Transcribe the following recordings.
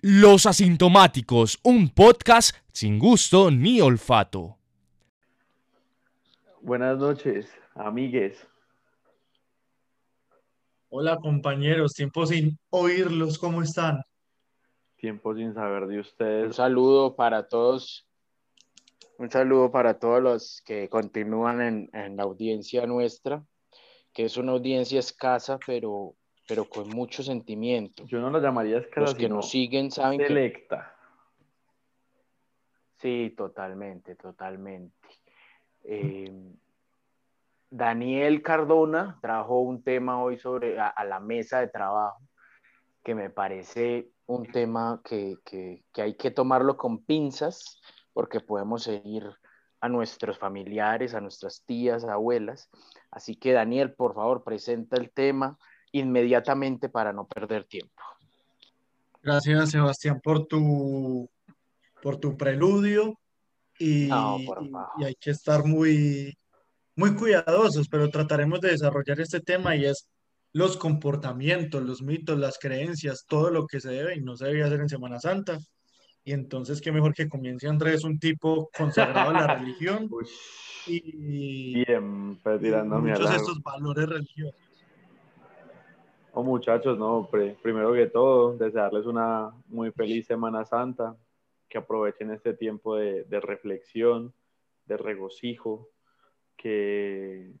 Los Asintomáticos, un podcast sin gusto ni olfato. Buenas noches, amigues. Hola compañeros, tiempo sin oírlos, ¿cómo están? Tiempo sin saber de Un ustedes. saludo para todos. Un saludo para todos los que continúan en, en la audiencia nuestra, que es una audiencia escasa, pero, pero con mucho sentimiento. Yo no lo llamaría escasa, Los que nos siguen saben que... selecta. Sí, totalmente, totalmente. Eh, Daniel Cardona trajo un tema hoy sobre a, a la mesa de trabajo que me parece un tema que, que- que hay que tomarlo con pinzas porque podemos seguir a nuestros familiares, a nuestras tías, abuelas. Así que Daniel, por favor, presenta el tema inmediatamente para no perder tiempo. Gracias Sebastián por tu, por tu preludio y, No, por y- y hay que estar muy, muy cuidadosos, pero trataremos de desarrollar este tema y es los comportamientos, los mitos, las creencias, todo lo que se debe y no se debe hacer en Semana Santa. Y entonces, qué mejor que comience Andrés, un tipo consagrado a la religión Uy, y, siempre y tirándome muchos de estos valores religiosos. Oh, muchachos, no, primero que todo, desearles una muy feliz Semana Santa, que aprovechen este tiempo de, reflexión, de regocijo, que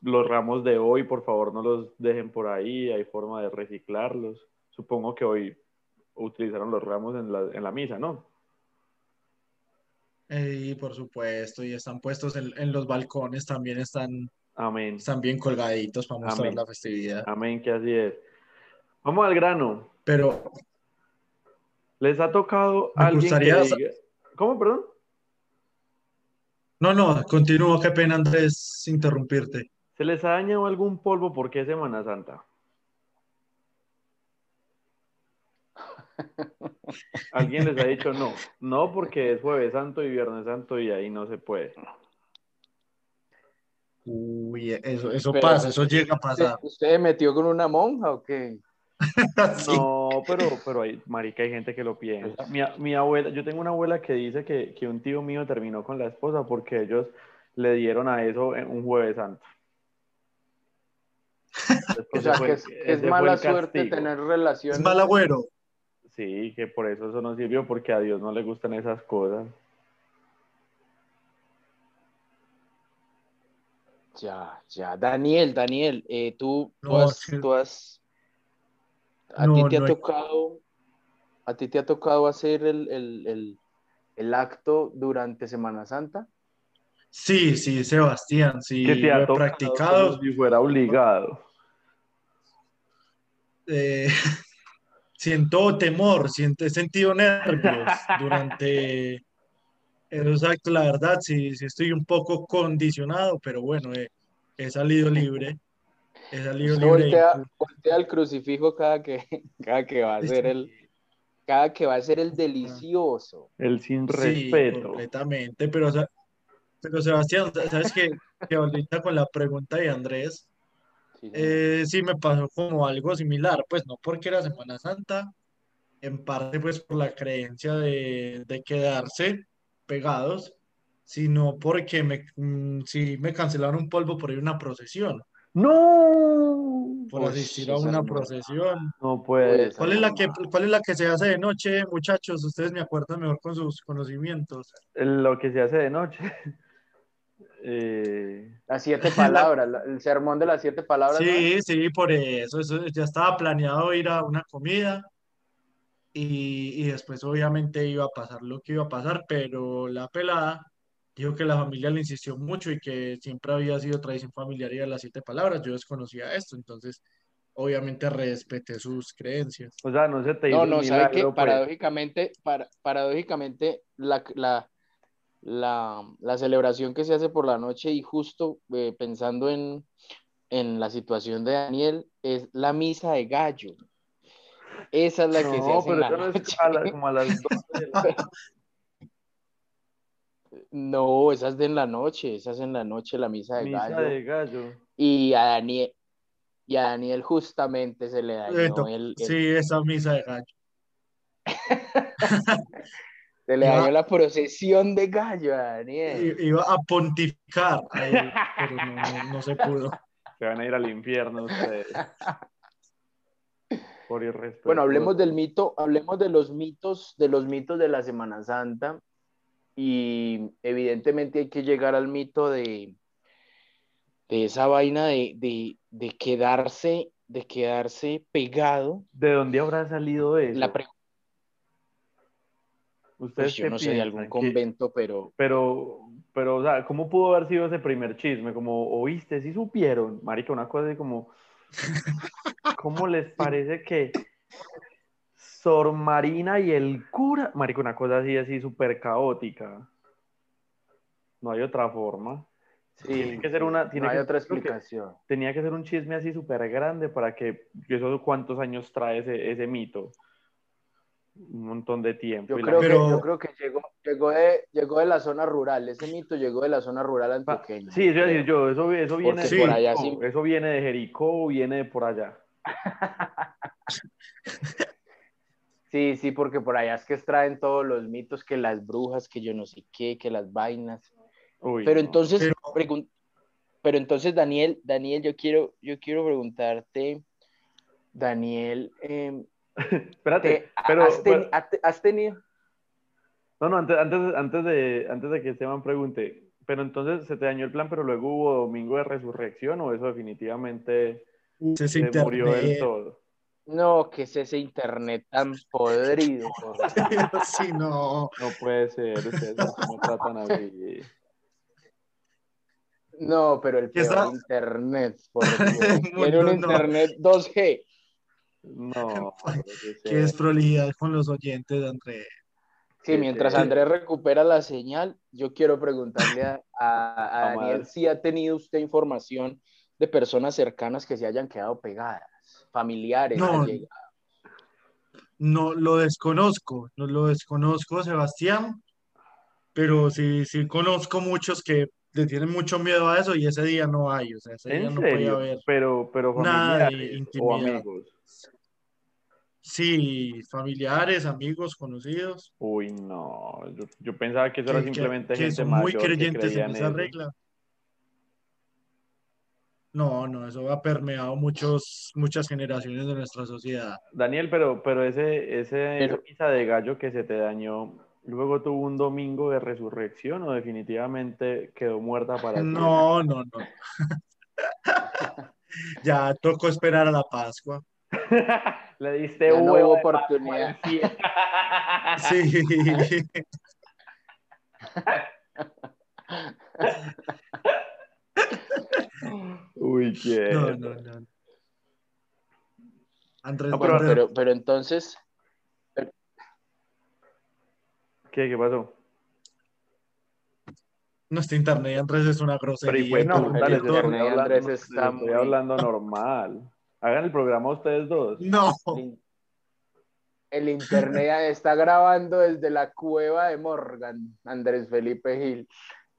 los ramos de hoy, por favor, no los dejen por ahí, hay forma de reciclarlos. Supongo que hoy utilizaron los ramos en la, misa, ¿no? Eh, Y por supuesto, y están puestos en los balcones, también están, Amén. están bien colgaditos para mostrar Amén. la festividad. Amén, que así es. Vamos al grano. Pero ¿Les ha tocado Me alguien gustaría diga... ¿Cómo, perdón? no, no, continúo, qué pena Andrés interrumpirte. ¿Se les ha dañado algún polvo por qué Semana Santa? ¿Alguien les ha dicho no? No, porque es Jueves Santo y Viernes Santo y ahí no se puede. Uy, eso, eso Pero- pasa, eso llega a ¿Usted, pasar. usted se metió con una monja o qué? Sí. No, pero, pero hay, marica, hay gente que lo piensa. Mi, mi abuela, yo tengo una abuela que dice que, que un tío mío terminó con la esposa porque ellos le dieron a eso en un Jueves Santo. O sea, fue que es, es mala suerte tener Es relaciones. mal agüero. Sí, que por eso eso no sirvió, porque a Dios no le gustan esas cosas. Ya, ya. Daniel, Daniel, eh, tú, tú No, has, sí. tú has- a No, ti te ha no tocado, a ti te ha tocado hacer el, el- el- el acto durante Semana Santa. Sí, sí, Sebastián, sí, que te lo ha he practicado. si fuera obligado. eh, siento temor, siento, he sentido nervios durante esos actos, la verdad, sí, sí estoy un poco condicionado, pero bueno, he, he salido libre, he salido Usted libre. voltea, voltea al crucifijo cada que, cada que va a hacer el, cada que va a ser el delicioso. El sin Sí, respeto. completamente, pero, pero Sebastián, ¿sabes qué? Que ahorita con la pregunta de Andrés, Sí. Eh, sí, me pasó como algo similar, pues no porque era Semana Santa, en parte pues por la creencia de, de quedarse pegados, sino porque me, mm, sí me cancelaron un polvo por ir a una procesión, ¡No! por Uy, asistir a una procesión. No puede. ¿Cuál es la que, cuál es la que se hace de noche, muchachos? Ustedes me acuerdan mejor con sus conocimientos. Lo que se hace de noche. Eh, Las siete palabras, la- el sermón de las siete palabras. ¿no? Sí, sí, por eso, eso ya estaba planeado ir a una comida y, y después obviamente iba a pasar lo que iba a pasar, pero la pelada dijo que la familia le insistió mucho y que siempre había sido tradición familiar ir a las siete palabras. Yo desconocía esto, entonces obviamente respeté sus creencias. o sea, no se te hizo No, no, ¿sabe qué? milagro, pues. Paradójicamente, para- paradójicamente la, la, la, la celebración que se hace por la noche y justo eh, pensando en, en la situación de Daniel es la misa de gallo. Esa es la que se No, hace en pero la eso no es noche. a la- como a las 12 de la No, esa es de en la noche, esa es en la noche la misa de misa gallo. de gallo. Y a Daniel, y a Daniel justamente se le dañó to- el, el- Sí, esa misa de gallo. Se le Iba- dañó la procesión de gallo a Daniel. Iba a pontificar, pero no, no- no se pudo. Se van a ir al infierno ustedes. Por. Bueno, hablemos del mito, hablemos de los mitos, de los mitos de la Semana Santa. Y evidentemente hay que llegar al mito de, de esa vaina de, de, de quedarse, de quedarse pegado. ¿De dónde habrá salido eso? La pre- ¿Ustedes pues yo no sé, de algún convento, pero Pero, pero, o sea, ¿cómo pudo haber sido ese primer chisme? Como, ¿oíste? ¿Sí supieron? Marica, una cosa así como, ¿cómo les parece que Sor Marina y el cura? Marica, una cosa así, así súper caótica. No hay otra forma. sí, Tiene que ser una- tiene no hay que- otra que- explicación. Tenía que ser un chisme así súper grande para que, ¿eso cuántos años trae ese, ese mito? Un montón de tiempo. Yo la- creo, Pero- que, yo creo que llegó, llegó, de, llegó de la zona rural, ese mito llegó de la zona rural antioqueña. Sí, eso decir yo, eso, eso viene por allá sí- eso viene de Jericó o viene de por allá. Sí, sí, porque por allá es que extraen todos los mitos, que las brujas, que yo no sé qué, que las vainas. Uy, Pero no. entonces, Pero- pero entonces, Daniel, Daniel, yo quiero, yo quiero preguntarte, Daniel, em, Espérate, te- pero, has, ten- tenido, no, no, antes, antes, antes, de, antes de que Esteban pregunte, pero entonces se te dañó el plan, pero luego hubo domingo de resurrección o eso definitivamente se murió del internet. todo. no, que es ese internet tan podrido. por- Sí, no. No puede ser, ustedes no tratan así. No, pero el ¿Qué peor internet, por Dios. No, Tiene un no. internet 2G. No, Qué desprolijidad con los oyentes, André. Sí, Sí, mientras. Andrés recupera la señal, yo quiero preguntarle a, Daniel si ha tenido usted información de personas cercanas que se hayan quedado pegadas, familiares, No. No lo desconozco, no lo desconozco, Sebastián, pero sí, sí conozco muchos que le tienen mucho miedo a eso y ese día no hay, o sea, ese día ¿En no puede serio? haber. Pero, pero Nada de o intimidad. amigos. Sí, familiares, amigos, conocidos, Uy, no. Yo, yo pensaba que eso era que, que- simplemente que gente son mayor muy que creyentes creía en esa eso. regla. No, no, eso ha permeado muchos, muchas generaciones de nuestra sociedad. Daniel, pero, pero ese, ese, Pero- esa de gallo que se te dañó, luego tuvo un domingo de resurrección o definitivamente quedó muerta para siempre? No, no, no. Ya tocó esperar a la Pascua. Le diste Ya no huevo Pascua oportunidad. Sí. Uy, qué. No, no, no. Andrés No, pero-. Pero, pero entonces, ¿Qué, qué pasó? Nuestro internet, Andrés, es una Pero grosería. y pues, no, no, el dale, internet Andrés está estoy muy- hablando normal. Hagan el programa ustedes dos. No, el, internet está grabando desde la cueva de Morgan, Andrés Felipe Gil.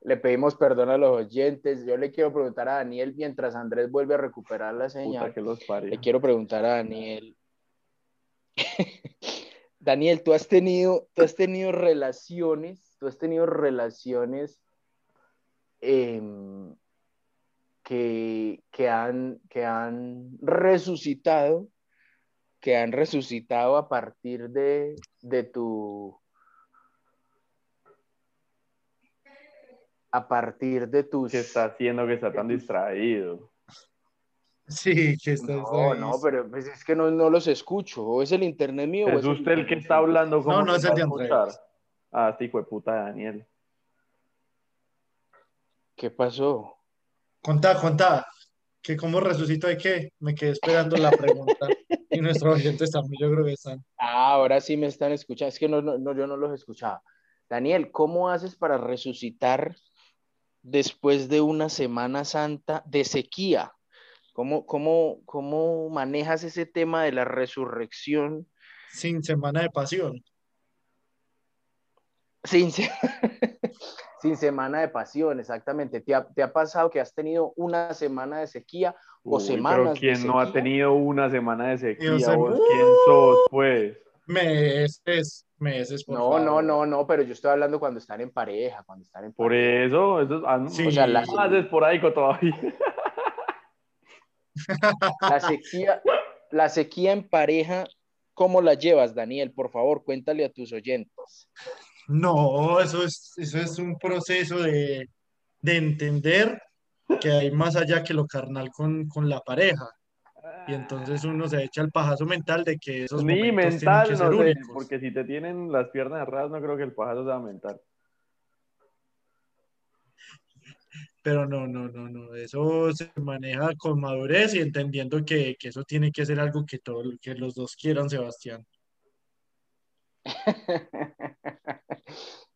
Le pedimos perdón a los oyentes. Yo le quiero preguntar a Daniel, mientras Andrés vuelve a recuperar la señal. Puta que los. Le quiero preguntar a Daniel. Daniel, tú has tenido, tú has tenido relaciones, tú has tenido relaciones em, que, que, han, que han resucitado, que han resucitado a partir de, de tu a partir de tus ¿Qué está haciendo que está tan distraído? sí, que está no, no, pero pues es que no, no los escucho. ¿O es el internet mío? o ¿Es el usted el que internet está hablando? ¿Cómo No, no se es el de Andrés. Ah, este hijo de puta de Daniel. ¿Qué pasó? Contá, contá. ¿Que cómo resucito de qué? Me quedé esperando la pregunta. Y nuestros oyentes también, yo creo que están. Ah, ahora sí me están escuchando. Es que no, no, no, yo no los escuchaba. Daniel, ¿cómo haces para resucitar después de una Semana Santa de sequía? ¿Cómo, cómo, cómo manejas ese tema de la resurrección Sin semana de pasión. sin, sin semana de pasión? Exactamente. ¿Te ha, te ha pasado que has tenido una semana de sequía o Uy, semanas pero de ¿quién no ha sequía? tenido una semana de sequía? Yo sé- ¿Vos quién sos, pues? Meses, meses, por No, favor. no, no, no, pero yo estoy hablando cuando están en pareja, cuando están en Por pareja. eso, eso es ah, no, Sí. O sea, la, más esporádico todavía. la sequía, la sequía en pareja, ¿cómo la llevas, Daniel? Por favor, cuéntale a tus oyentes. No, eso es, eso es un proceso de, de entender que hay más allá que lo carnal con, con la pareja. Y entonces uno se echa el pajazo mental de que esos Ni momentos tienen mental, no sé, únicos. porque si te tienen las piernas erradas, no creo que el pajazo sea mental. Pero no, no, no, no. Eso se maneja con madurez y entendiendo que, que eso tiene que ser algo que, todo, que los dos quieran, Sebastián.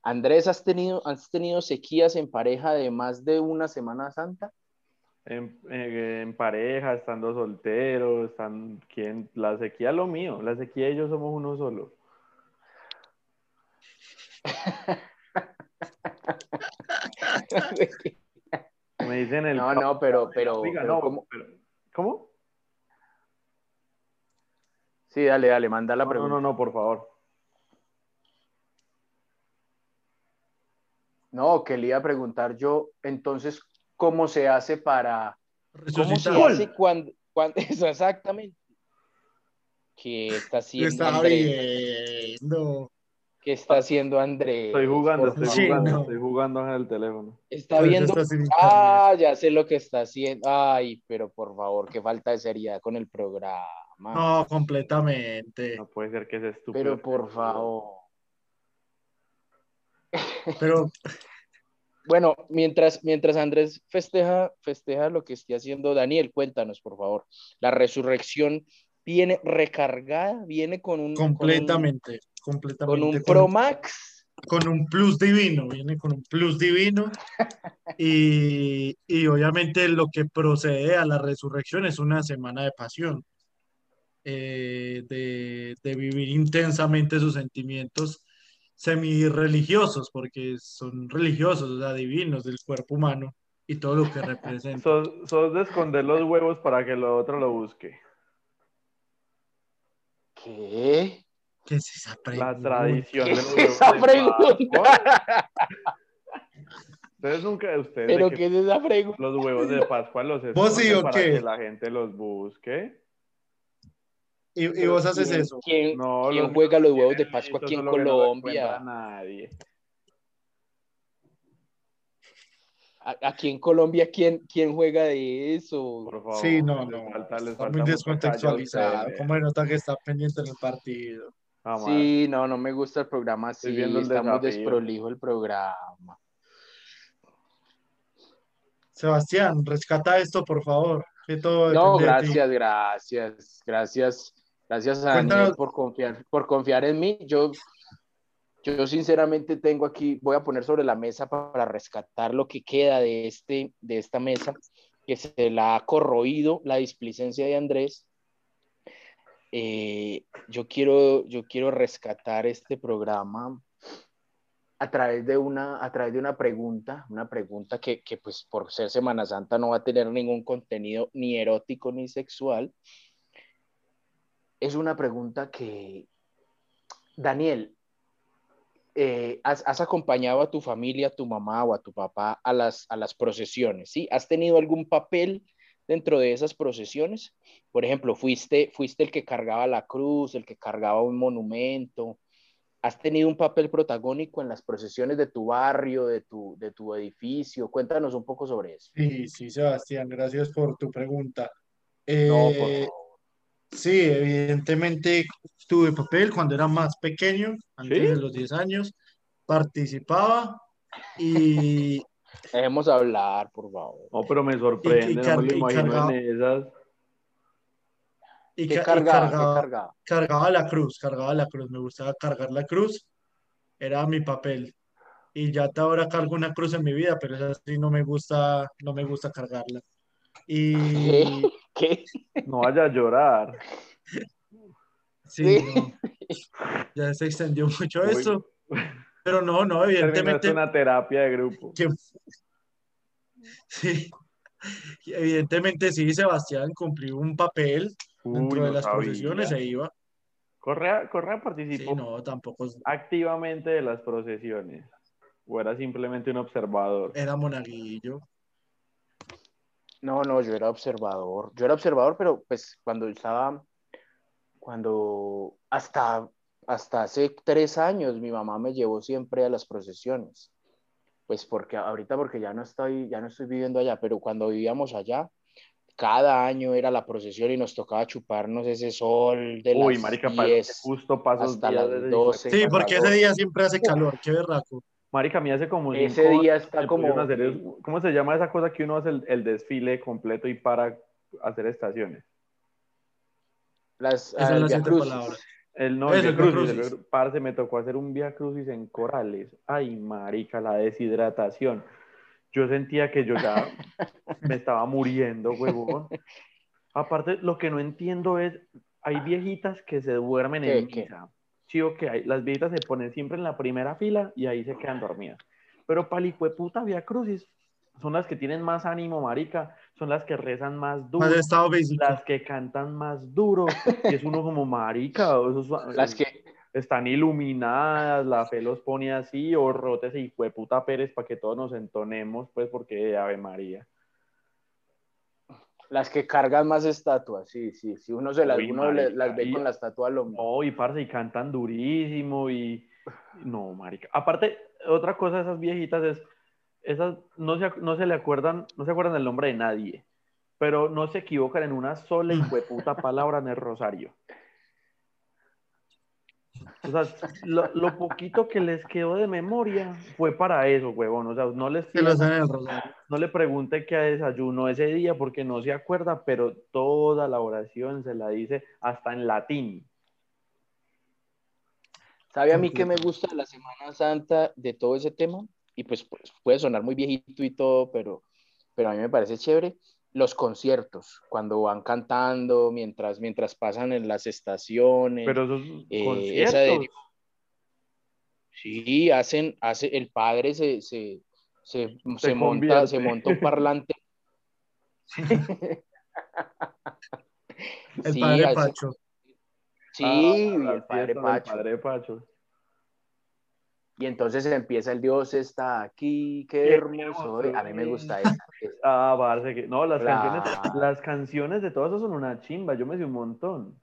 Andrés, ¿has tenido, ¿has tenido sequías en pareja de más de una Semana Santa? En, en pareja, estando soltero, están, ¿quién? La sequía es lo mío, la sequía y yo somos uno solo. Me dicen el... No, no, pero, pero, Oiga, pero no, ¿cómo? pero- ¿Cómo? Sí, dale, dale, manda la No, pregunta. no, no, por favor. No, que le iba a preguntar yo, entonces, ¿cómo se hace para, cómo se hace cuando, cuando, eso exactamente, ¿qué está haciendo Andrés? viendo. ¿Qué está haciendo Andrés? Estoy jugando, estoy Sí, jugando, no. estoy jugando en el teléfono. Está Pero viendo, está ah, ya sé lo que está haciendo, ay, pero por favor, qué falta de seriedad con el programa, No, completamente. No puede ser que es estúpido. pero por favor. Pero Bueno, mientras, mientras Andrés festeja, festeja lo que esté haciendo Daniel, cuéntanos, por favor. La resurrección viene recargada, viene con un, con un- completamente, con completamente. un, Pro Max. con un plus divino, viene con un plus divino. Y, y obviamente lo que procede a la resurrección es una semana de pasión, eh, de, de vivir intensamente sus sentimientos semi-religiosos, porque son religiosos, o sea, divinos del cuerpo humano y todo lo que representa. Sos, sos de esconder los huevos para que lo otro lo busque. ¿Qué? ¿Qué es esa La pregunta? tradición ¿Qué de es los huevos esa de pregunta? Ustedes nunca, ustedes de ¿Pero que qué es esa pregunta? los huevos de Pascua los ¿Vos sí esconden o para qué? que la gente los busque. Y, y vos haces ¿Quién, eso. quién- No, quién los juega los huevos de Pascua aquí en no Colombia? encuentra nadie. A- Aquí en Colombia, ¿quién, quién juega de eso? Por favor. Sí, no, les no. falta- les Está muy descontextualizado. ¿Cómo nota que está pendiente en el partido? Jamás. Sí, no, no me gusta el programa Estoy así, viendo el está muy desprolijo el programa. Sebastián, rescata esto, por favor. Que todo No, de ti. gracias, gracias, gracias, a Cuéntanos- Daniel por confiar, por confiar en mí. Yo, yo sinceramente tengo aquí, voy a poner sobre la mesa pa- para rescatar lo que queda de, este, de esta mesa, que se la ha corroído la displicencia de Andrés. Eh, yo, quiero, yo quiero rescatar este programa a través de una, a través de una pregunta, una pregunta que, que pues por ser Semana Santa no va a tener ningún contenido ni erótico ni sexual. Es una pregunta que, Daniel, eh, has, has acompañado a tu familia, a tu mamá o a tu papá a las, a las procesiones, ¿sí? ¿Has tenido algún papel dentro de esas procesiones? Por ejemplo, fuiste, fuiste el que cargaba la cruz, el que cargaba un monumento, ¿Has tenido un papel protagónico en las procesiones de tu barrio, de tu, de tu edificio? Cuéntanos un poco sobre eso. Sí, sí, Sebastián, gracias por tu pregunta. No, por Eh, favor. Sí, evidentemente tuve papel cuando era más pequeño, antes ¿Sí? de los 10 años, participaba y, Dejemos hablar, por favor. No, pero me sorprende, Y- y no me lo y imagino cargaba- en esas. y ¿Qué ca- y cargaba? ¿Qué cargaba, cargaba? cargaba la cruz, cargaba la cruz, me gustaba cargar la cruz, era mi papel. Y ya hasta ahora cargo una cruz en mi vida, pero esa sí no me gusta, no me gusta cargarla. Y ¿Qué? No vaya a llorar. sí, Sí. no, ya se extendió mucho Uy. esto, pero no, no, evidentemente, una terapia de grupo. que- sí, evidentemente sí, Sebastián cumplió un papel Uy, dentro de no las sabía. procesiones e iba. Correa, Correa Sí, participó no, tampoco es- activamente de las procesiones. ¿O era simplemente un observador? era monaguillo. No, no, yo era observador. Yo era observador, pero pues cuando estaba, cuando hasta, hasta hace tres años mi mamá me llevó siempre a las procesiones. Pues porque ahorita porque ya no estoy, ya no estoy viviendo allá, pero cuando vivíamos allá, cada año era la procesión y nos tocaba chuparnos ese sol de Uy, las marica, pa- 10 justo pasos hasta las de ese 12. Sí, porque ese día siempre hace calor, qué berraco. Marica, a mí hace como Ese cinco día está como- hacer es- ¿Cómo se llama esa cosa que uno hace el, el desfile completo y para hacer estaciones? las, las Via siete Crucis. palabras. El no, el Crucis, parce, me tocó hacer un Via Crucis en Corales. Ay, marica, la deshidratación. Yo sentía que yo ya me estaba muriendo, huevón. Aparte, lo que no entiendo es, hay viejitas que se duermen en ¿Qué, qué? misa. Sí, ok, hay- las viejitas se ponen siempre en la primera fila y ahí se quedan dormidas. Pero puta Via Crucis son las que tienen más ánimo, marica, son las que rezan más duro, Más estado físico. las que cantan más duro, y es uno como marica, esos- Las que, están iluminadas, la fe los pone así, o rotes y fue puta Pérez para que todos nos entonemos, pues porque Ave María. Las que cargan más estatuas, sí, sí, sí, uno, se las, Uy, uno le- marica, las ve y- con la estatua al hombro. No, y parce, y cantan durísimo, y no, marica. Aparte, otra cosa de esas viejitas es, esas no se, no se le acuerdan, no se acuerdan el nombre de nadie, pero no se equivocan en una sola y puta palabra en el rosario. O sea, lo, lo poquito que les quedó de memoria fue para eso, huevón. O sea, no les no le pregunte qué desayuno ese día porque no se acuerda, pero toda la oración se la dice hasta en latín. ¿Sabe a mí que me gusta de la Semana Santa de todo ese tema? Y pues, pues, puede sonar muy viejito y todo, pero, pero a mí me parece chévere. Los conciertos, cuando van cantando, mientras, mientras pasan en las estaciones. Pero esos Eh, conciertos, de- Sí, hacen, hace, el padre se, se, se, se monta, se monta un parlante. El Sí, padre hace- Pacho. Sí, ah, el padre Pacho. Padre Pacho. Y entonces empieza el Dios está aquí, qué Qué hermoso. hermoso A mí me gusta esa. Ah, parce, que no, las Claro. canciones, las canciones de todas esas son una chimba, yo me sé un montón.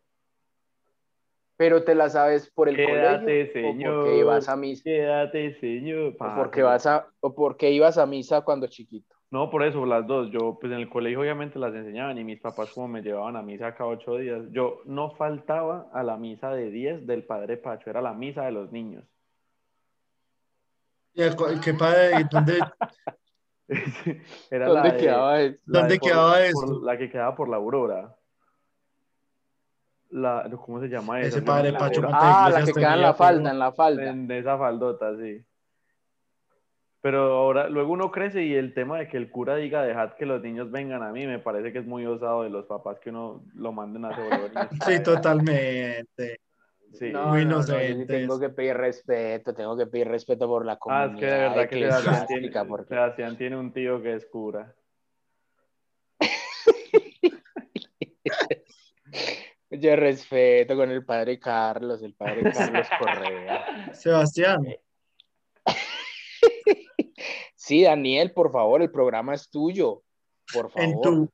Pero te la sabes por el Quédate, colegio señor. o porque ibas a misa, Quédate, señor. o porque vas a, o porque ibas a misa cuando chiquito. No, por eso, las dos. Yo, pues en el colegio obviamente las enseñaban y mis papás como me llevaban a misa cada ocho días. Yo no faltaba a la misa de 10 del Padre Pacho, era la misa de los niños. ¿Y el co- qué padre? ¿Y ¿Dónde? Era la ¿Dónde de- quedaba eso? la de ¿Dónde por- quedaba por eso? la que quedaba por la Aurora. La, ¿Cómo se llama esa? Ese Padre me Pacho. ¿cuántas Ah, la que queda en la falda, en la falda. En esa faldota, sí. Pero ahora, luego uno crece y el tema de que el cura diga dejad que los niños vengan a mí, me parece que es muy osado de los papás que uno lo manden a sobre Sí, totalmente. Sí. No, Muy no, no, tengo que pedir respeto, tengo que pedir respeto por la Ah, comunidad es que de verdad que Sebastián tiene, porque Sebastián tiene un tío que es cura. yo respeto con el padre Carlos, el padre Carlos Correa. Sebastián, Sí, Daniel, por favor, el programa es tuyo, por en favor. tu,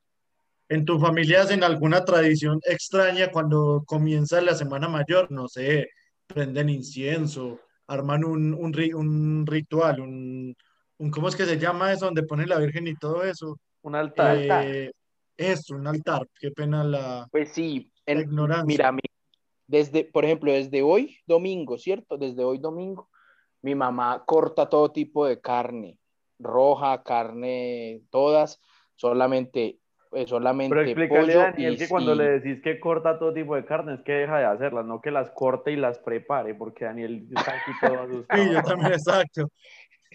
en tu familia hacen alguna tradición extraña cuando comienza la Semana Mayor, no sé, prenden incienso, arman un, un, un ritual, un, un, ¿cómo es que se llama eso? Donde ponen la Virgen y todo eso. Un altar. Eh, eso, un altar, qué pena la, Pues sí, la en- ignorancia. mira, mi- desde, por ejemplo, desde hoy domingo, ¿cierto? Desde hoy domingo, mi mamá corta todo tipo de carne, roja, carne, todas, solamente, eh, solamente Pero explícale pollo a Daniel y que cuando sí. le decís que corta todo tipo de carne es que deja de hacerlas, no que las corte y las prepare, porque Daniel está aquí todo asustado. Sí, yo también, exacto.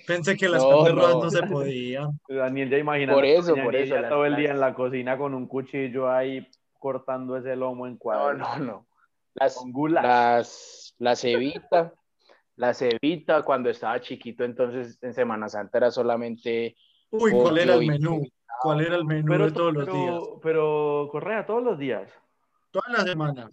Pensé que las No, carnes rojas no. no se podían. Daniel ya imagina Por eso, por eso, las- todo el día las- en la cocina con un cuchillo ahí cortando ese lomo en No, cuadros. no, no. Las, Con las, la cebita, la cebita cuando estaba chiquito, entonces en Semana Santa era solamente Uy, ¿cuál era el y- menú? ¿Cuál era el menú Pero, de todos los días? pero, Correa, todos los días. Toda la semana.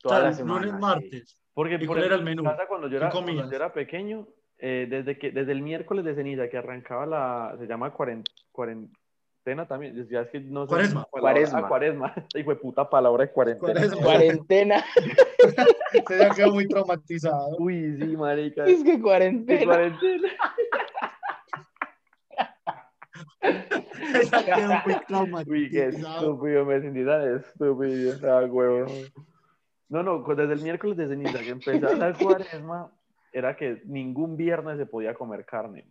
toda sea, la semana. lunes, sí. martes. Porque ¿Y por cuál era el en menú? casa, cuando yo ¿Qué era, cuando yo era pequeño, eh, desde, que, desde el miércoles de ceniza que arrancaba la, se llama cuaren- cuarentena también, ya es que no sé. Cuaresma. Cuaresma. Ah, cuaresma. Hijo de puta palabra de cuarentena. Cuaresma. Cuarentena. Usted ya quedó muy traumatizado. Uy, sí, marica. es que ¿Qué cuarentena. cuarentena? Muy qué traumatizado. estúpido, me sentí tan estúpido. Ah, huevo. No, no, desde el miércoles de ceniza que empezaba la cuaresma, era que ningún viernes se podía comer carne.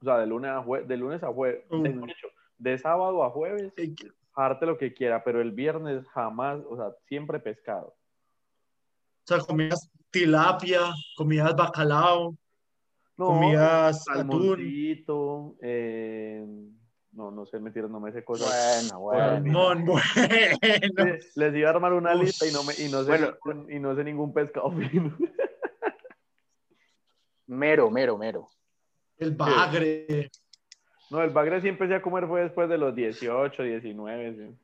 O sea, de lunes a jueves, de lunes a jueves, Mm. de sábado a jueves, jarte lo que quiera, pero el viernes jamás, o sea, siempre pescado. O sea, comías tilapia, comías bacalao, No, comías atún. eh, no, no sé, mentira, no me sé cosas. Bueno, bueno. Salmón, bueno. Les, les iba a armar una lista y no, me, y, no sé Bueno. ningún, y no sé ningún pescado fino. Mero, mero, mero. El bagre. No, el bagre sí empecé a comer fue después de los 18, 19. sí.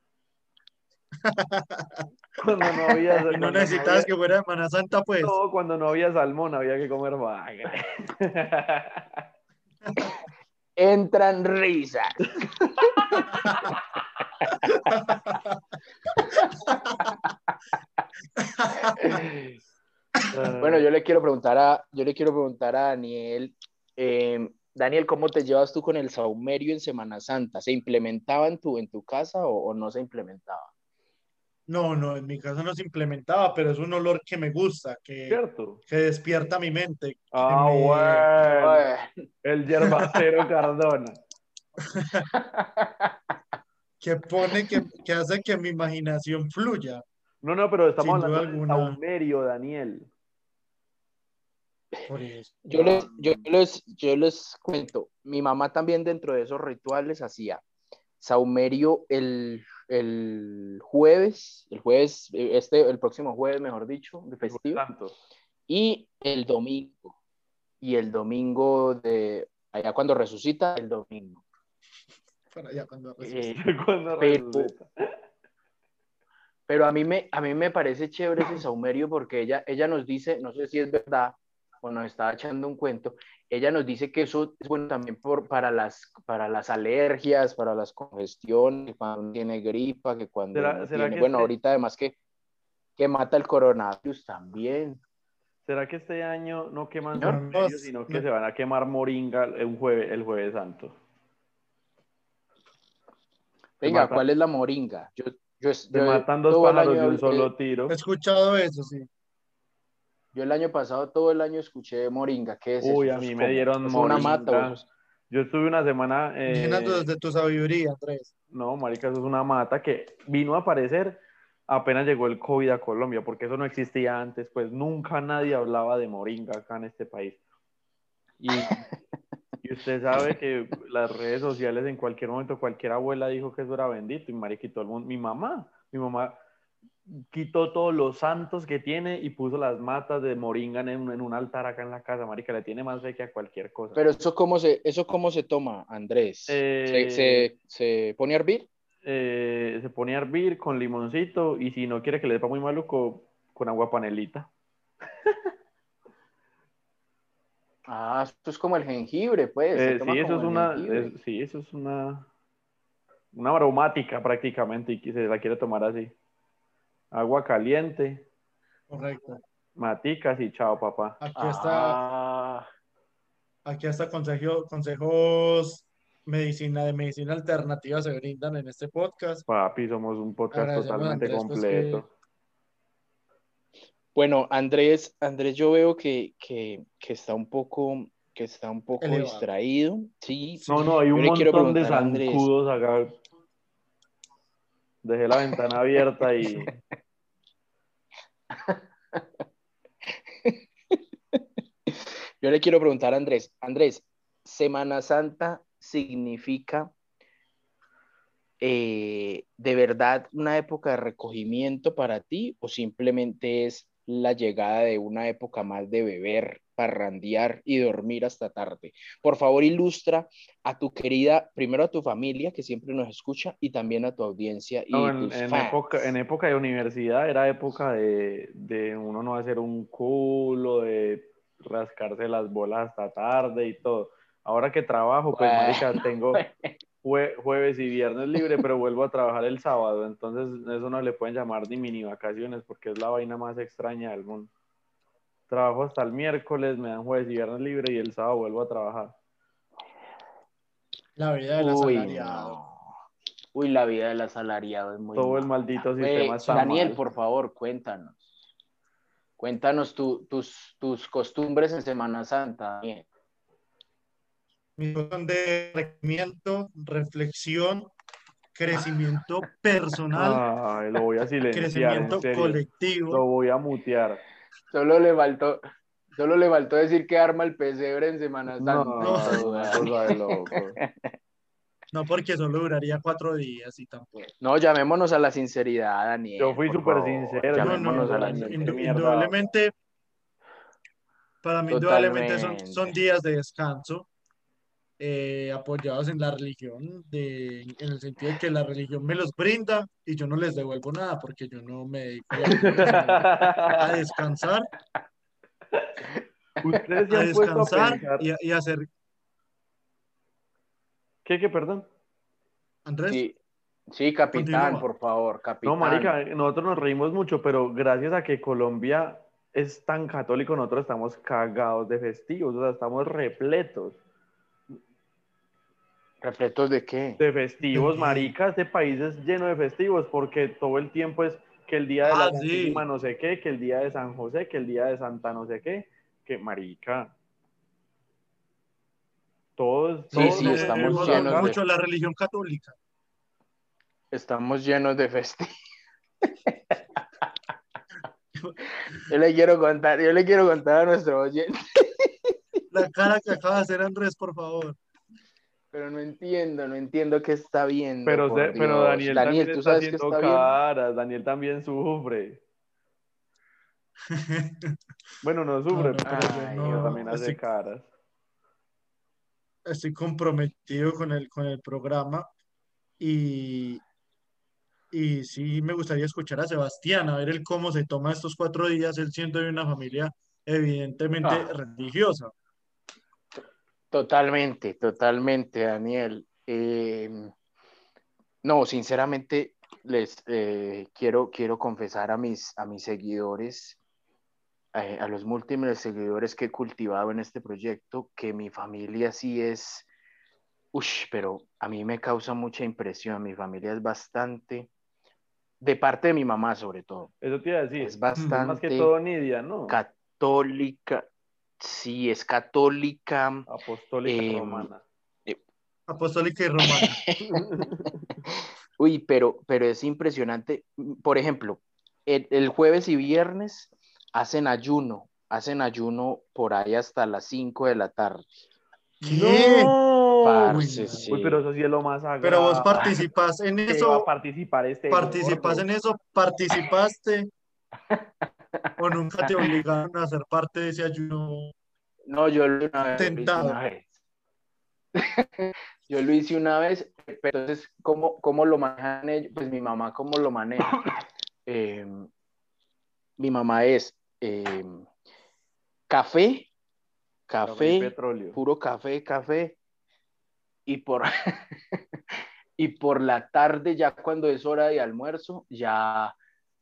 Cuando no había. Y no necesitabas había- que fuera Semana Santa, pues. No, cuando no había salmón había que comer bagre. Entran risas. Bueno, yo le quiero preguntar a, yo le quiero preguntar a Daniel, eh, Daniel, ¿cómo te llevas tú con el saumerio en Semana Santa? ¿Se implementaba en tu, en tu casa o, o no se implementaba? No, no, en mi casa no se implementaba, pero es un olor que me gusta, que, ¿Cierto? que despierta mi mente. Ah, me- bueno. El yerbacero Cardona. que pone, que, que hace que mi imaginación fluya. No, no, pero estamos hablando alguna. saumerio, Daniel. Por eso. yo les, yo les, yo les cuento, mi mamá también dentro de esos rituales hacía saumerio el, el jueves, el jueves, eh, este, el próximo jueves, mejor dicho, de festivo. Tanto. y el domingo. Y el domingo de allá cuando resucita, el domingo. Para allá cuando Eh, Cuando Pero- resucita. pero a mí me, a mí me parece chévere ese saumerio porque ella, ella nos dice, no sé si es verdad o nos estaba echando un cuento, ella nos dice que eso es bueno también por, para, las, para las alergias, para las congestiones, cuando uno tiene gripa, que cuando ¿Será- uno será tiene, que bueno, este- ahorita además que, que mata el coronavirus también. ¿Será que este año no queman no, sino que no. se van a quemar moringa el jueves, el jueves santo? Venga, ¿cuál es la moringa? Yo, yo, yo matan dos pájaros de un solo tiro. He escuchado eso, sí. Yo el año pasado todo el año escuché moringa. ¿Qué es? Uy, a Eso es mí me dieron ¿es una moringa. mata Yo estuve una semana. eh, Llenando desde tu sabiduría, Andrés. No, marica, eso es una mata que vino a aparecer apenas llegó el COVID a Colombia, porque eso no existía antes, pues nunca nadie hablaba de moringa acá en este país. Y, y usted sabe que las redes sociales en cualquier momento, cualquier abuela dijo que eso era bendito, y marica, y todo el mundo, mi mamá, mi mamá quitó todos los santos que tiene y puso las matas de moringa en un, en un altar acá en la casa, marica, le tiene más fe que a cualquier cosa. Pero eso cómo se, eso cómo se toma, Andrés. Eh, ¿Se, se, se pone a hervir? eh, se pone a hervir con limoncito y si no quiere que le sepa muy maluco, con agua panelita. Ah, esto es como el jengibre, pues. Eh, sí, eso es una, sí, eso es una, una aromática prácticamente y que se la quiere tomar así. Agua caliente, Correcto. maticas y chao, papá. Aquí está, Ah, aquí hasta consejo- consejos medicina de medicina alternativa se brindan en este podcast. Papi, somos un podcast Agradecemos totalmente Andrés, pues, completo. Bueno, Andrés, Andrés, yo veo que, que, que está un poco, que está un poco Elevado. distraído. Sí, No, no, hay un montón de zancudos acá. Dejé la ventana abierta y Yo le quiero preguntar a Andrés, Andrés, Semana Santa significa eh, de verdad una época de recogimiento para ti o simplemente es la llegada de una época más de beber, parrandear y dormir hasta tarde. Por favor, ilustra a tu querida, primero a tu familia que siempre nos escucha y también a tu audiencia. Y No, en, tus en fans. época, en época de universidad era época de, de uno no hacer un culo, de rascarse las bolas hasta tarde y todo. Ahora que trabajo, pues, Bueno. marica, tengo jue- jueves y viernes libre, pero vuelvo a trabajar el sábado. Entonces, eso no le pueden llamar ni mini vacaciones porque es la vaina más extraña del mundo. Trabajo hasta el miércoles, me dan jueves y viernes libre y el sábado vuelvo a trabajar. La vida del Uy, asalariado. no. Uy, la vida del asalariado es muy Todo el maldito Ve, sistema está Daniel, mal. por favor, cuéntanos. Cuéntanos tu- tus, tus costumbres en Semana Santa. Son de crecimiento, reflexión, crecimiento personal, Ay, lo voy a silenciar, en crecimiento serio. Lo colectivo. voy a mutear. Solo le faltó, solo le faltó decir que arma el pesebre en Semana Santa. No, no, de loco. No porque solo duraría cuatro días y tampoco. No, llamémonos a la sinceridad, Daniel. Yo fui súper sincero, No, no, Llamémonos a la no, sinceridad. indu- sinceridad. indudablemente, para mí indudablemente son, son días de descanso eh, apoyados en la religión, de, en el sentido de que la religión me los brinda y yo no les devuelvo nada porque yo no me dedico a, a descansar, Ustedes a descansar y, a- y a hacer, ¿Qué, qué, perdón? Andrés, Sí, sí, capitán, Continúa. por favor, capitán. No, marica, nosotros nos reímos mucho, pero gracias a que Colombia es tan católico, nosotros estamos cagados de festivos, o sea, estamos repletos ¿Refletos de qué? de festivos, marica, este país es lleno de festivos, porque todo el tiempo es que el día de la Ah, sí. No sé qué, que el día de San José, que el día de Santa no sé qué, que marica. Todos, Sí, todos sí, nos estamos hemos llenos de- mucho la religión católica. Estamos llenos de festivos. yo le quiero contar, yo le quiero contar a nuestro oyente, La cara que acaba de hacer Andrés, por favor. pero no entiendo, no entiendo qué está viendo. Pero, por se- pero Dios. Daniel, también ¿tú está sabes haciendo está viendo? caras, Daniel también sufre. Bueno, no sufre, No, no, pero yo también hace caras. Estoy comprometido con el, con el programa y, y sí me gustaría escuchar a Sebastián, a ver él cómo se toma estos cuatro días, él siendo de una familia evidentemente Ah. religiosa. Totalmente, totalmente, Daniel. Eh, no, sinceramente, les eh, quiero, quiero confesar a mis, a mis seguidores, eh, a los múltiples seguidores que he cultivado en este proyecto, que mi familia sí es, ush, pero a mí me causa mucha impresión. Mi familia es bastante, de parte de mi mamá sobre todo, Eso te iba a decir. es Es más que bastante todo Nidia, ¿no? católica. Sí, es católica. Apostólica Em, romana. Apostólica y romana. Uy, pero, pero es impresionante. Por ejemplo, el, el jueves y viernes hacen ayuno, hacen ayuno por ahí hasta las 5 de la tarde. ¿Qué? Parce, Uy, sí. Uy, pero eso sí es lo más sagrado. Pero vos participas en Que va a eso, participar este participas gordo. en eso, participaste o nunca te obligaron a ser parte de ese ayuno. No, yo lo, una vez, lo hice Tentado. una vez. yo lo hice una vez, pero entonces, ¿cómo, cómo lo manejan ellos? Pues mi mamá, ¿cómo lo maneja? Eh, mi mamá es eh, café, Café petróleo. puro café, café. Y por, y por la tarde, ya cuando es hora de almuerzo, ya,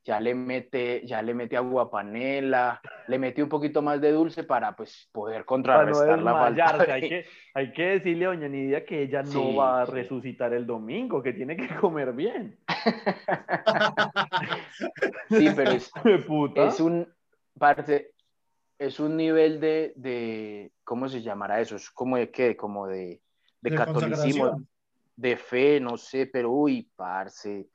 ya le mete, ya le mete agua panela, le mete un poquito más de dulce para pues poder no contrarrestar la falta. de- hay que, hay que decirle a Doña Nidia que ella no va a resucitar el domingo, que tiene que comer bien. Sí, pero es, es un, parce, es un nivel de, de, ¿cómo se llamará eso? Es como de qué, como de, de De catolicismo, de fe, no sé, pero uy, parce.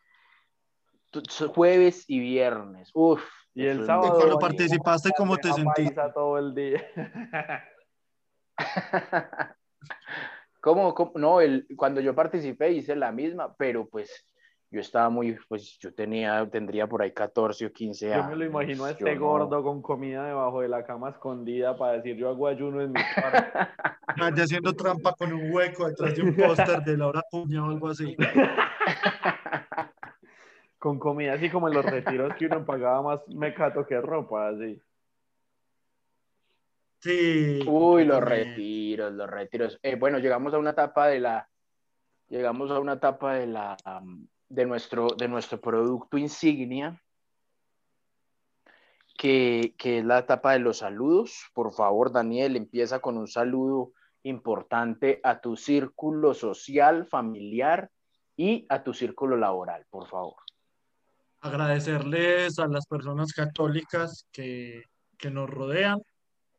Jueves y viernes, uf. Y el sábado. Y cuando participaste, ¿cómo te sentiste? todo el día. ¿Cómo, cómo? No, el, cuando yo participé hice la misma, pero pues yo estaba muy, pues yo tenía, tendría por ahí 14 o 15 años. Yo me lo imagino a yo este no- gordo con comida debajo de la cama escondida para decir yo hago ayuno en mi cuarto. Allá haciendo trampa con un hueco detrás de un póster de Laura Puña o algo así. con comida así como en los retiros que uno pagaba más mecato que ropa, así. Sí. Uy, los retiros, los retiros. Eh, bueno, llegamos a una etapa de la, llegamos a una etapa de la, de nuestro, de nuestro producto insignia, que, que es la etapa de los saludos. Por favor, Daniel, empieza con un saludo importante a tu círculo social, familiar y a tu círculo laboral, por favor. Agradecerles a las personas católicas que, que nos rodean,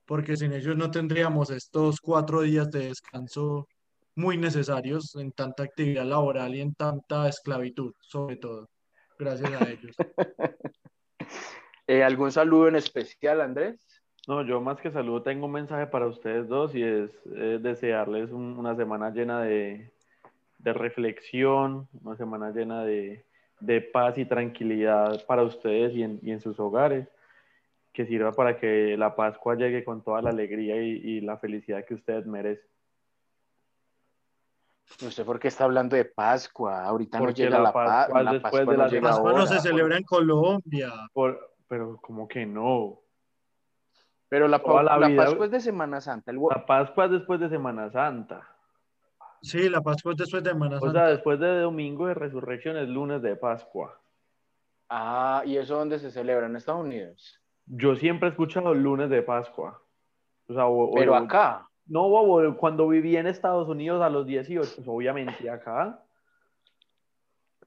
porque sin ellos no tendríamos estos cuatro días de descanso muy necesarios en tanta actividad laboral y en tanta esclavitud, sobre todo. Gracias a ellos. Eh, ¿Algún saludo en especial, Andrés? No, yo más que saludo tengo un mensaje para ustedes dos y es eh, desearles un- una semana llena de, de reflexión, una semana llena de, de paz y tranquilidad para ustedes y en, y en sus hogares, que sirva para que la Pascua llegue con toda la alegría y, y la felicidad que ustedes merecen. No sé por qué está hablando de Pascua. Ahorita no llega la la, pa- Pascua la después Pascua de no la llega Pascua no se celebra en Colombia. Por- pero como que no. Pero la, pa- la la vida- Pascua es de Semana Santa. el La Pascua es después de Semana Santa. Sí, la Pascua es después de Semana O Santa. sea, después de Domingo de Resurrección es lunes de Pascua. Ah, ¿y eso dónde se celebra? ¿En Estados Unidos? Yo siempre he escuchado lunes de Pascua. O sea, o- o- Pero acá. No, bobo, cuando viví en Estados Unidos a los 18, pues obviamente acá.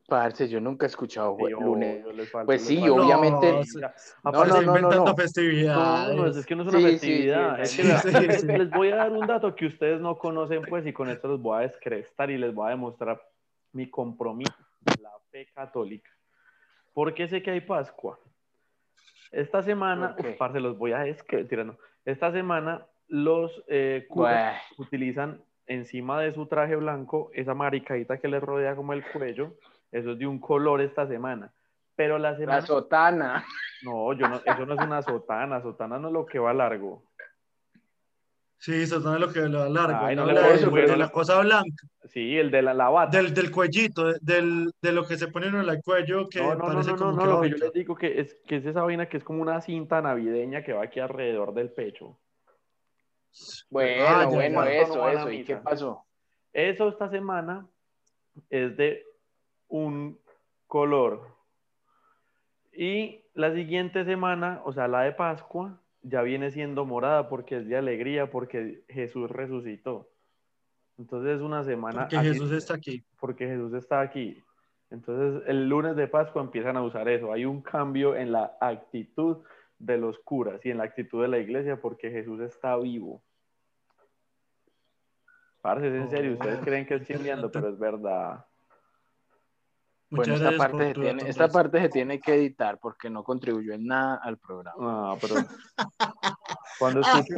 Parce, yo nunca he escuchado Sí, lunes. les falta- Pues les sí, falta- obviamente. No, se- aparte- no, no, no, inventando no. No, festividades. no, es que no es una Sí, festividad. sí, es sí, que la- sí, sí. Les voy a dar un dato que ustedes no conocen, pues, y con esto los voy a descrestar y les voy a demostrar mi compromiso con la fe católica. Porque sé que hay Pascua. Esta semana, ¿Por qué? uf, parce, los voy a descrestar. no. Esta semana los eh, curas utilizan encima de su traje blanco esa maricadita que les rodea como el cuello. Eso es de un color esta semana. Pero la semana... la sotana. No, yo no, eso no es una sotana. Sotana no es lo que va largo. Sí, no es lo que da largo. Ay, no ¿no? La- de, no cosa blanca, Sí, el de la, la bata. del, del cuellito, de- del, de lo que se pone en el cuello que No, no, no, parece no, no, como no, que lo va que yo les digo que es, que es esa vaina que es como una cinta navideña que va aquí alrededor del pecho. Bueno, Ah, bueno, eso, No eso. ¿Y qué pasó? Eso esta semana es de un color. Y la siguiente semana, o sea, la de Pascua, ya viene siendo morada porque es de alegría, porque Jesús resucitó. Entonces es una semana... Porque así- Jesús está aquí. porque Jesús está aquí. Entonces, el lunes de Pascua empiezan a usar eso. Hay un cambio en la actitud de los curas y en la actitud de la iglesia porque Jesús está vivo. Parce, es en serio, ustedes Oh, creen que es chimbeando, pero es verdad. Bueno, esta parte, se tiene, esta Andrés. parte se tiene que editar porque no contribuyó en nada al programa. Ah, pero cuando escuchen,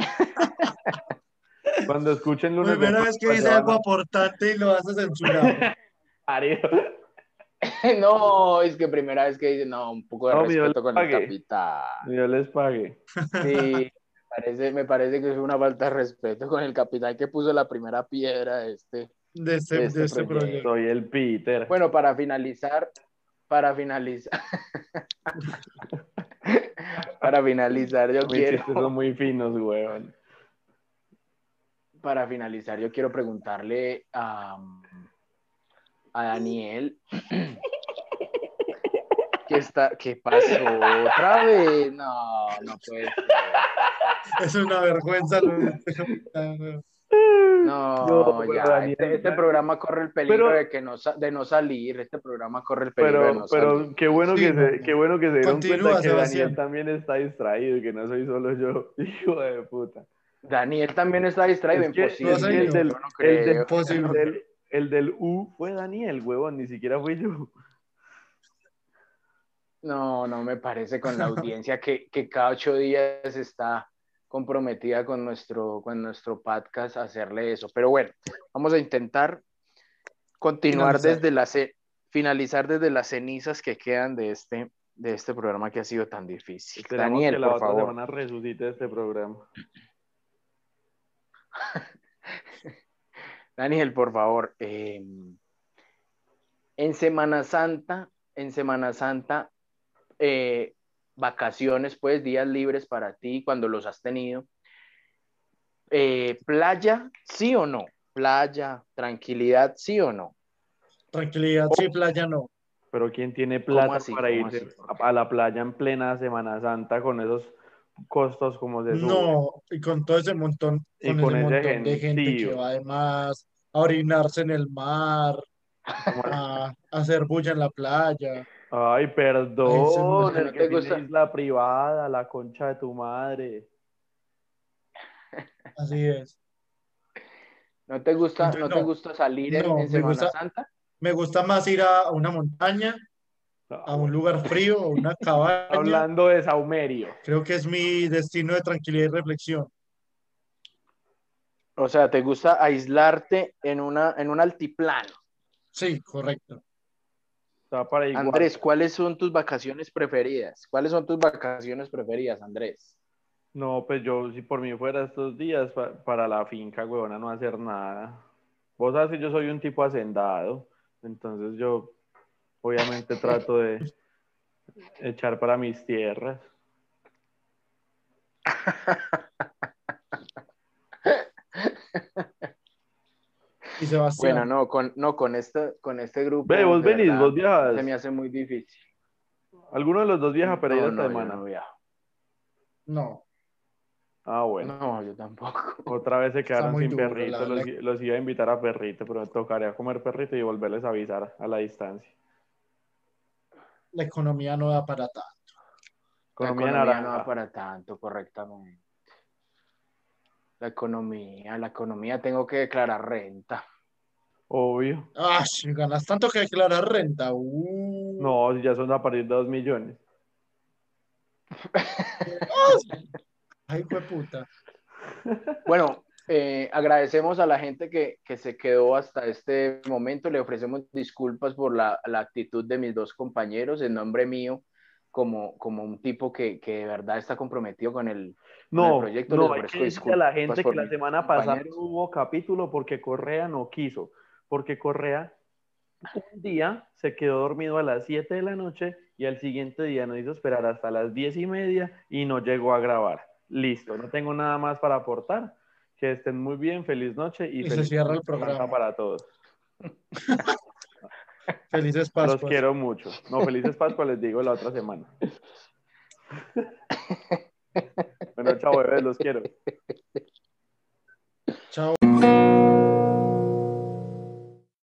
cuando escuchen lunes Primera vez que dice algo aportante y lo vas a censurar. a- Ariel. No, es que primera vez que dice, no, un poco de No, respeto con el capitán. Dios les pague. Sí, me parece, me parece que es una falta de respeto con el capitán que puso la primera piedra de este. De este, Este de este proyecto. proyecto. Soy el Peter. Bueno, para finalizar, para finalizar, para finalizar, yo Mis quiero, son muy finos, weón. para finalizar, yo quiero preguntarle a, a Daniel. ¿Qué, está, ¿Qué pasó otra vez? No, no puede ser. Es una vergüenza. comentando. No, No, pero ya, Daniel, este, este ya- programa corre el peligro Pero- de, que no, de no salir. Este programa corre el peligro de Pero, no pero salir. qué bueno Sí, que se, qué bueno que se dieron Continúa, cuenta que Sebastián. Daniel también está distraído y que no soy solo yo, hijo de puta. Daniel también está distraído. Es que- imposible. no, señor. el del, Yo no el del- creo. Imposible. el del- el del U fue Daniel, huevón, ni siquiera fui yo. No, no me parece con la audiencia que, que cada ocho días está comprometida con nuestro, con nuestro podcast hacerle eso. Pero bueno, vamos a intentar continuar Finalizar. desde la ce- finalizar desde las cenizas que quedan de este, de este programa que ha sido tan difícil. Esperamos Daniel, que la por otra favor. semana resucite este programa. Daniel, por favor. eh, en Semana Santa, en Semana Santa, eh, vacaciones, pues, días libres para ti cuando los has tenido. Eh, playa, sí o no? Playa, tranquilidad, sí o no? Tranquilidad, sí, playa no. Pero ¿quién tiene plata así? para ¿Cómo irse así? a a la playa en plena Semana Santa con esos costos como se suben? No, y con todo ese montón, Y con con ese ese montón de gente que va además a orinarse en el mar, a, a hacer bulla en la playa. Ay, Ay, perdón, el ¿no que gusta? isla privada, la concha de tu madre. Así es. ¿No te gusta, Entonces, no te gusta salir en, No, en Semana gusta- Santa? Me gusta más ir a una montaña, a un lugar frío, a una cabaña. Hablando de Saumerio. Creo que es mi destino de tranquilidad y reflexión. O sea, ¿te gusta aislarte en, una, en un altiplano? Sí, correcto. Para. Andrés, ¿cuáles son tus vacaciones preferidas? ¿Cuáles son tus vacaciones preferidas, Andrés? No, pues yo, si por mí fuera estos días pa- para la finca, huevona, no hacer nada. Vos sabes que yo soy un tipo hacendado, entonces yo obviamente trato de echar para mis tierras. Y Sebastián, Bueno, no, con, no, con, este, con este grupo. Ve, vos venís, verdad, vos viajas. Se me hace muy difícil. ¿Alguno de los dos viaja para ir No, esta no, semana? no viajo. no. Ah, bueno. No, yo tampoco. Otra vez se quedaron sin duro, perrito. la- Los, la- los iba a invitar a perrito, pero me tocaría comer perrito y volverles a avisar a la distancia. La economía no da para tanto. La Economía economía no va para tanto, correctamente. La economía, la economía, tengo que declarar renta. Obvio. Ah, si ganas tanto que declarar renta. Uh. No, si ya son a partir de dos millones. Ay, fue puta. Bueno, eh, agradecemos a la gente que, que se quedó hasta este momento. Le ofrecemos disculpas por la, la actitud de mis dos compañeros en nombre mío, como, como un tipo que, que de verdad está comprometido con el, con el No, proyecto. no, hay que decirle a la gente que la semana pasada no hubo capítulo porque Correa no quiso. Porque Correa un día se quedó dormido a las 7 de la noche y al siguiente día nos hizo esperar hasta las 10 y media y no llegó a grabar. Listo, no tengo nada más para aportar. Que estén muy bien, feliz noche y, Y se feliz cierra el programa. para todos. Felices Pascuas. Los quiero mucho. No, felices Pascuas les digo la otra semana. bueno, chao, bebés, los quiero. Chao.